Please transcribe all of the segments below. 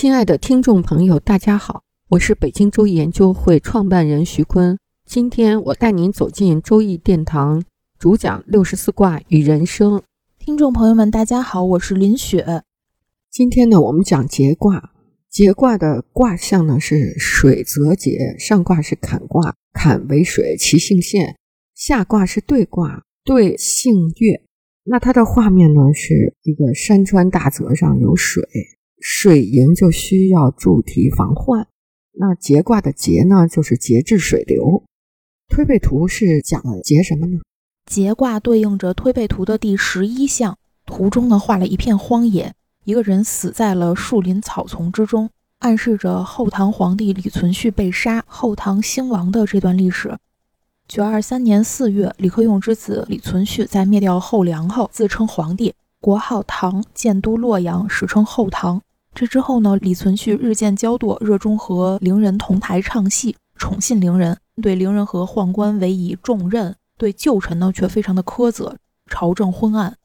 亲爱的听众朋友，大家好，我是北京周易研究会创办人徐坤。今天我带您走进周易殿堂，主讲六十四卦与人生。听众朋友们，大家好，我是林雪。今天呢，我们讲节卦。节卦的卦象呢是水泽节，上卦是坎卦，坎为水，其性陷；下卦是兑卦，兑性月。那它的画面呢是一个山川大泽上有水。水银就需要筑堤防患，那节卦的节呢，就是节制水流。推背图是讲节什么呢？节卦对应着推背图的第十一象，图中呢画了一片荒野，一个人死在了树林草丛之中，暗示着后唐皇帝李存勖被杀、后唐兴亡的这段历史。九二三年四月，李克用之子李存勖在灭掉后梁后，自称皇帝，国号唐，建都洛阳，史称后唐。这之后呢，李存勖日渐骄惰，热衷和伶人同台唱戏，宠信伶人，对伶人和宦官委以重任，对旧臣呢却非常的苛责，朝政昏暗。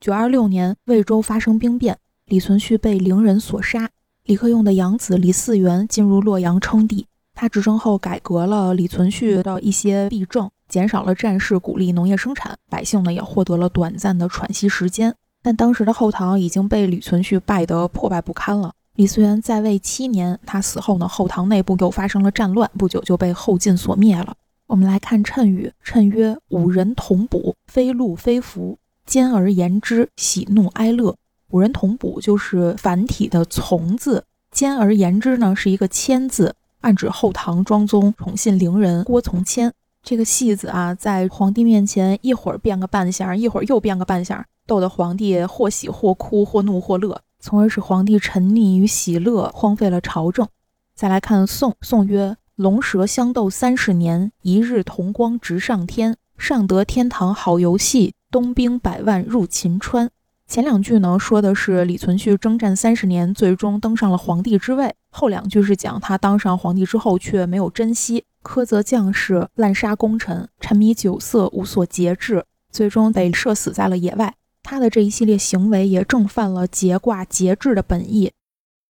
九二六年，魏州发生兵变，李存勖被伶人所杀。李克用的养子李嗣源进入洛阳称帝，他执政后改革了李存勖的一些弊政，减少了战事，鼓励农业生产，百姓呢也获得了短暂的喘息时间。但当时的后唐已经被李存勖败得破败不堪了。李嗣源在位七年，他死后呢，后唐内部又发生了战乱，不久就被后晋所灭了。我们来看谶语，谶曰：“五人同卜，非禄非福，兼而言之，喜怒哀乐。”五人同卜就是繁体的“从”字，兼而言之呢是一个“谦”字，暗指后唐庄宗宠信伶人郭从谦。这个戏子啊，在皇帝面前一会儿变个扮相，一会儿又变个扮相。逗得皇帝或喜或哭，或怒或乐，从而使皇帝沉溺于喜乐，荒废了朝政。再来看宋，宋曰：“龙蛇相斗三十年，一日同光直上天，上得天堂好游戏，东兵百万入秦川。”前两句呢，说的是李存勖征战三十年，最终登上了皇帝之位；后两句是讲他当上皇帝之后却没有珍惜，苛责将士，滥杀功臣，沉迷酒色，无所节制，最终被射死在了野外。他的这一系列行为也正犯了节卦节制的本意。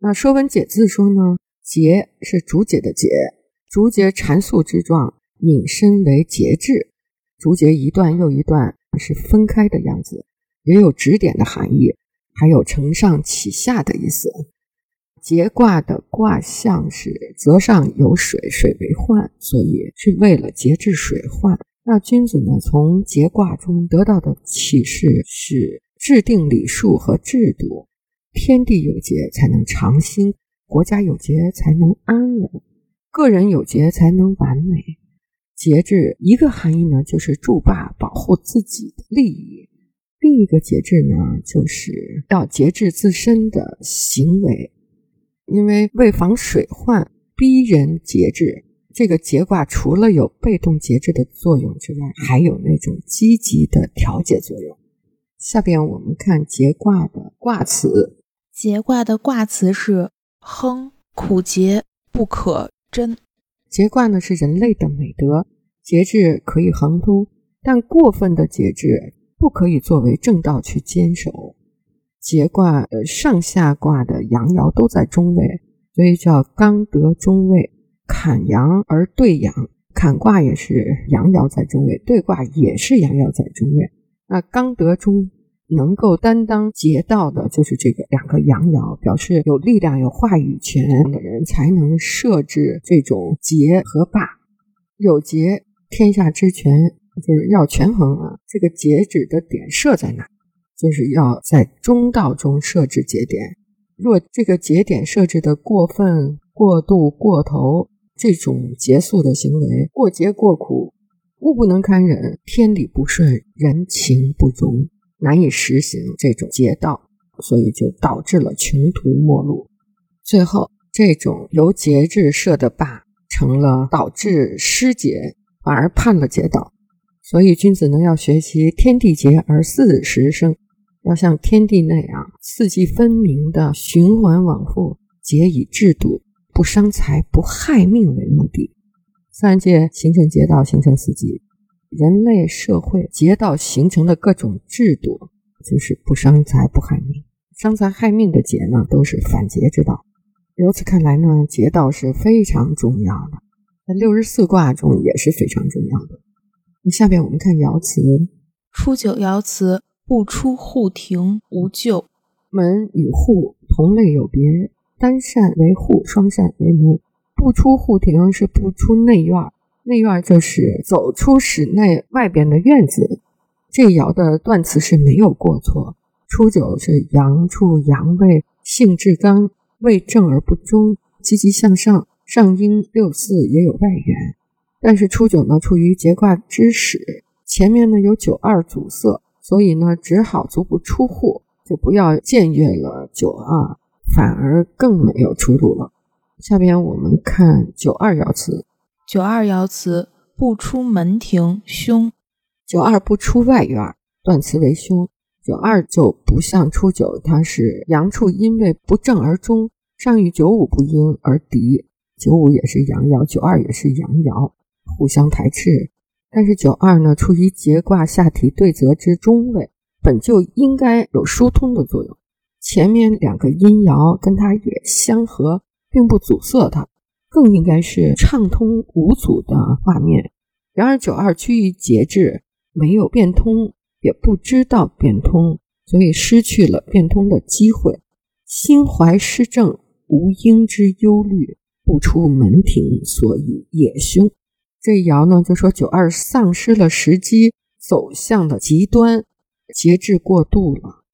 那《说文解字》说呢，节是竹节的节，竹节缠素之状，引申为节制。竹节一段又一段是分开的样子，也有指点的含义，还有承上启下的意思。节卦的卦象是泽上有水，水为患，所以是为了节制水患。那君子呢？从节卦中得到的启示是：制定礼数和制度，天地有节才能长兴，国家有节才能安稳，个人有节才能完美。节制一个含义呢，就是筑坝保护自己的利益；另一个节制呢，就是要节制自身的行为，因为为防水患，逼人节制。这个节卦除了有被动节制的作用之外，还有那种积极的调节作用。下边我们看节卦的卦辞。节卦的卦辞是“亨，苦节，不可贞”。节卦呢是人类的美德，节制可以亨通，但过分的节制不可以作为正道去坚守。节卦呃上下卦的阳爻都在中位，所以叫刚得中位。坎阳而兑阳，坎卦也是阳爻在中位，兑卦也是阳爻在中位。那刚得中，能够担当节道的，就是这个两个阳爻，表示有力量、有话语权的人才能设置这种节和霸。有节，天下之权，就是要权衡啊。这个节指的点设在哪？就是要在中道中设置节点。若这个节点设置的过分、过度、过头。这种节速的行为，过节过苦，物不能堪忍，天理不顺，人情不容，难以实行这种节道。所以就导致了穷途末路。最后，这种由节制设的坝，成了导致失节，反而判了节道。所以，君子呢要学习天地节而四时生，要像天地那样四季分明的循环往复，皆以制度，不伤财不害命为目的。三界形成节道，形成四季，人类社会节道形成的各种制度，就是不伤财不害命。伤财害命的节呢，都是反节之道。由此看来呢，节道是非常重要的，在六十四卦中也是非常重要的。那下边我们看爻辞：初九爻辞，不出户庭无咎。门与户同类有别，单扇为户，双扇为门。不出户庭是不出内院，内院就是走出室内外边的院子。这爻的断词是没有过错。初九是阳处阳位，性至刚，位正而不中，积极向上，上应六四也有外援。但是初九呢，处于节卦之始，前面呢有九二阻塞，所以呢只好足不出户，就不要僭越了九二，反而更没有出路了。下边我们看九二爻辞：九二爻辞不出门庭凶，九二不出外院，断词为凶。九二就不像初九，它是阳处阴位不正而中，上与九五不阴而敌，九五也是阳爻，九二也是阳爻。互相排斥，但是九二呢，处于节卦下体对泽之中位，本就应该有疏通的作用。前面两个阴爻跟它也相合，并不阻塞它，更应该是畅通无阻的画面。然而九二趋于节制，没有变通，也不知道变通，所以失去了变通的机会。心怀失正，无应之忧虑，不出门庭，所以也凶。这一爻呢，就说九二丧失了时机，走向了极端，节制过度了。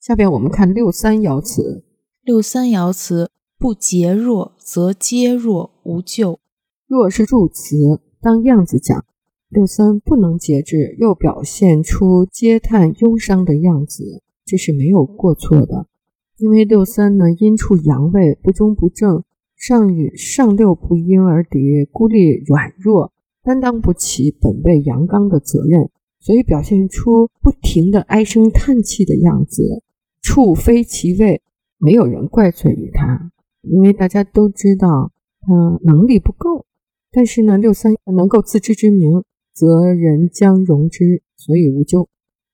下边我们看六三爻辞：六三爻辞，不节弱则皆弱无咎。弱是助词，当样子讲。六三不能节制，又表现出嗟叹忧伤的样子，这是没有过错的。因为六三呢，阴处阳位不中不正。上与上六不因而敌，孤立软弱，担当不起本位阳刚的责任，所以表现出不停的唉声叹气的样子。处非其位，没有人怪罪于他，因为大家都知道他能力不够。但是呢，六三能够自知之明，则人将容之，所以无咎。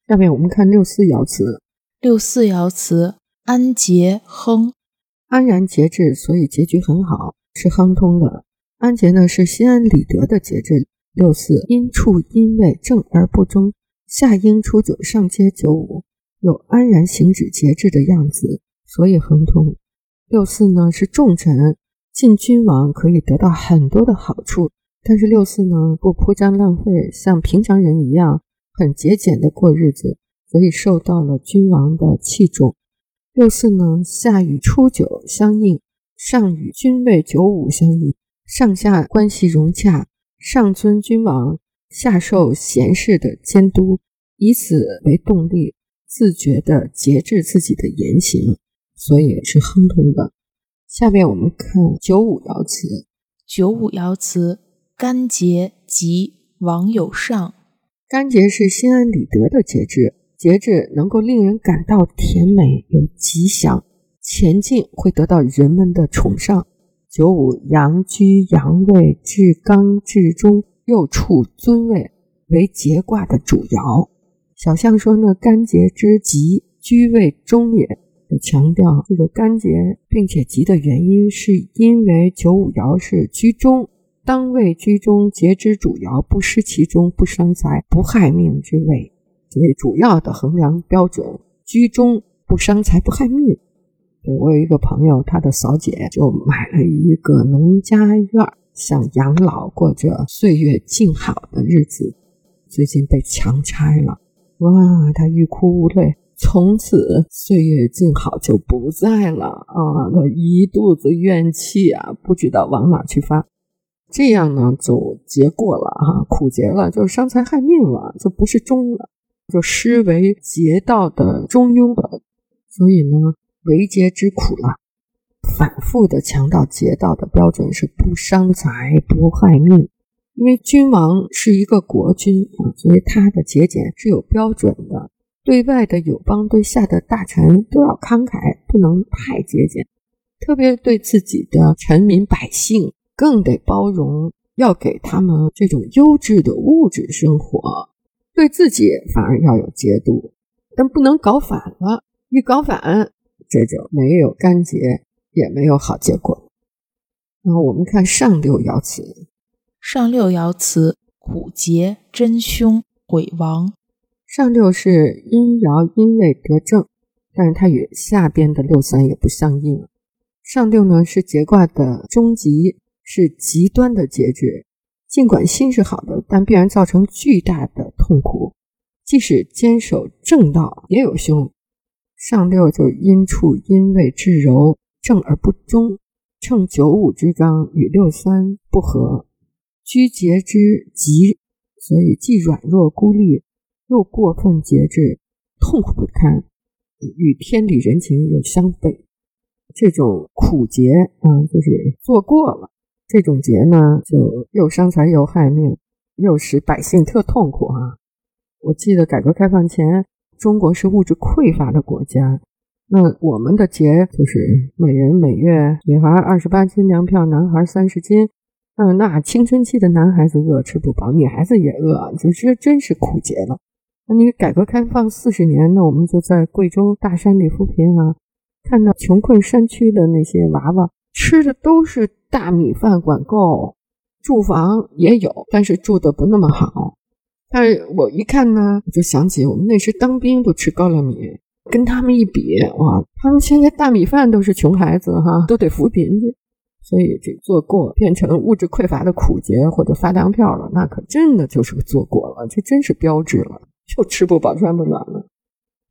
下面我们看六四爻辞：六四爻辞，安节亨。安然节制，所以结局很好，是亨通的。安节呢是心安理得的节制。六四阴处阴位正而不中，下应初九，上接九五，有安然行止节制的样子，所以亨通。六四呢是重臣，进君王可以得到很多的好处，但是六四呢不铺张浪费，像平常人一样很节俭的过日子，所以受到了君王的器重。六四呢，下与初九相应，上与君位九五相应，上下关系融洽，上尊君王，下受贤士的监督，以此为动力，自觉地节制自己的言行，所以是亨通的。下面我们看九五爻辞，九五爻辞，干节即，王有上。干节是心安理得的节制。节制能够令人感到甜美有吉祥，前进会得到人们的崇尚。九五阳居阳位，至刚至中，又处尊位，为节卦的主爻。小象说呢，干节之吉，居位中也。强调这个干节并且吉的原因，是因为九五爻是居中，当位居中，节之主爻不失其中，不伤财，不害命之位。为主要的衡量标准，居中不伤财不害命。对我有一个朋友，他的嫂姐就买了一个农家院，想养老，过着岁月静好的日子。最近被强拆了，哇，他欲哭无泪，从此岁月静好就不在了啊！他一肚子怨气啊，不知道往哪去发。这样呢，就结过了哈，苦结了，就是伤财害命了，就不是中了。就失为劫道的中庸了。所以呢，为节之苦了。反复的强调劫道的标准是不伤财、不害命。因为君王是一个国君啊，所以他的节俭是有标准的。对外的友邦、对下的大臣都要慷慨，不能太节俭。特别对自己的臣民百姓，更得包容，要给他们这种优质的物质生活。对自己反而要有节度，但不能搞反了。一搞反，这就没有干结，也没有好结果。那我们看上六爻辞，上六爻辞苦节真凶鬼亡。上六是阴爻阴位得正，但是它与下边的六三也不相应。上六呢是节卦的终极，是极端的结局。尽管心是好的，但必然造成巨大的痛苦。即使坚守正道，也有凶。上六就阴处阴位之柔，正而不中，乘九五之刚，与六三不合，居节之极，所以既软弱孤立，又过分节制，痛苦不堪，与天理人情又相悖。这种苦节，嗯，就是做过了。这种节呢，就又伤财又害命，又使百姓特痛苦啊！我记得改革开放前，中国是物质匮乏的国家，那我们的节就是每人每月女孩二十八斤粮票，男孩三十斤。嗯，那青春期的男孩子饿吃不饱，女孩子也饿，就这真是苦节了。那你改革开放四十年，那我们就在贵州大山里扶贫啊。看到穷困山区的那些娃娃吃的都是大米饭管够，住房也有，但是住的不那么好。但是我一看呢，我就想起我们那时当兵都吃高粱米，跟他们一比，哇，他们现在大米饭都是穷孩子哈，都得扶贫去。所以这做过变成物质匮乏的苦节或者发粮票了，那可真的就是个做过了，这真是标志了，就吃不饱穿不暖了。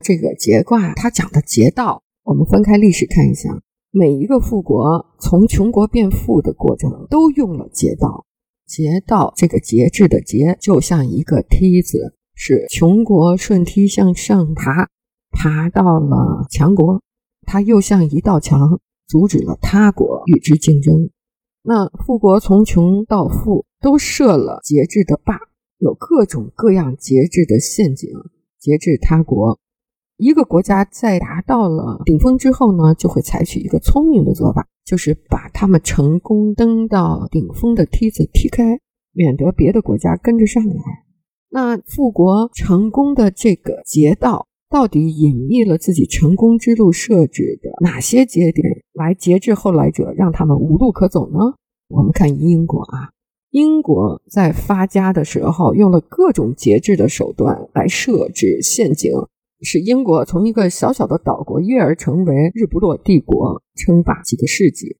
这个节卦它讲的节道。我们分开历史看一下，每一个富国从穷国变富的过程都用了节道。节道这个节制的节，就像一个梯子，是穷国顺梯向上爬，爬到了强国，它又像一道墙，阻止了他国与之竞争。那富国从穷到富都设了节制的坝，有各种各样节制的陷阱，节制他国。一个国家在达到了顶峰之后呢，就会采取一个聪明的做法，就是把他们成功登到顶峰的梯子踢开，免得别的国家跟着上来。那富国成功的这个节道，到底隐匿了自己成功之路设置的哪些节点，来节制后来者，让他们无路可走呢？我们看英国啊，英国在发家的时候，用了各种节制的手段来设置陷阱。使英国从一个小小的岛国跃而成为日不落帝国，称霸几个世纪。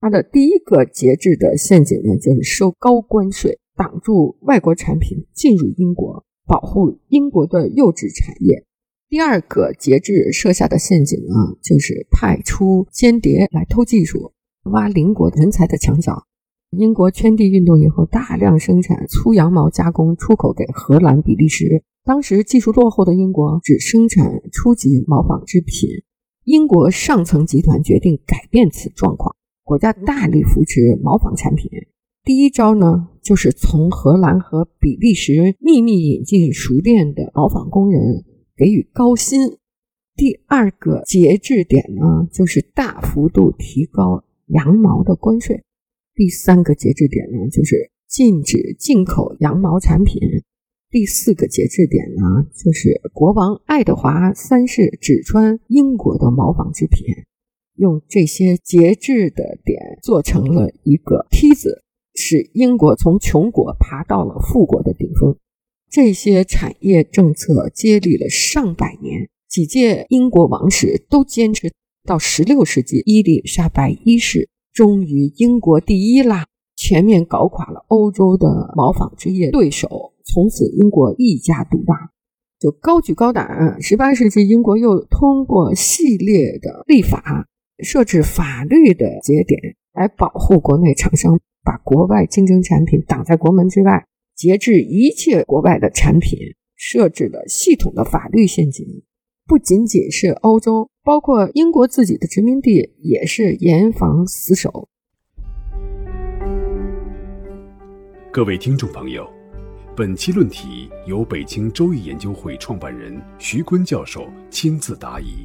它的第一个节制的陷阱呢，就是收高关税，挡住外国产品进入英国，保护英国的幼稚产业。第二个节制设下的陷阱呢，就是派出间谍来偷技术，挖邻国人才的墙角。英国圈地运动以后，大量生产粗羊毛加工，出口给荷兰、比利时。当时技术落后的英国只生产初级毛纺织品，英国上层集团决定改变此状况，国家大力扶持毛纺产品。第一招呢，就是从荷兰和比利时秘密引进熟练的毛纺工人，给予高薪。第二个节制点呢，就是大幅度提高羊毛的关税。第三个节制点呢，就是禁止进口羊毛产品。第四个节制点呢，就是国王爱德华三世只穿英国的毛纺织品，用这些节制的点做成了一个梯子，使英国从穷国爬到了富国的顶峰。这些产业政策接力了上百年，几届英国王室都坚持到十六世纪，伊丽莎白一世终于英国第一啦，全面搞垮了欧洲的毛纺织业对手。从此，英国一家独大，就高举高胆。十八世纪，英国又通过系列的立法，设置法律的节点，来保护国内厂商，把国外竞争产品挡在国门之外，节制一切国外的产品，设置了系统的法律陷阱。不仅仅是欧洲，包括英国自己的殖民地也是严防死守。各位听众朋友，本期论题由北京周易研究会创办人徐坤教授亲自答疑。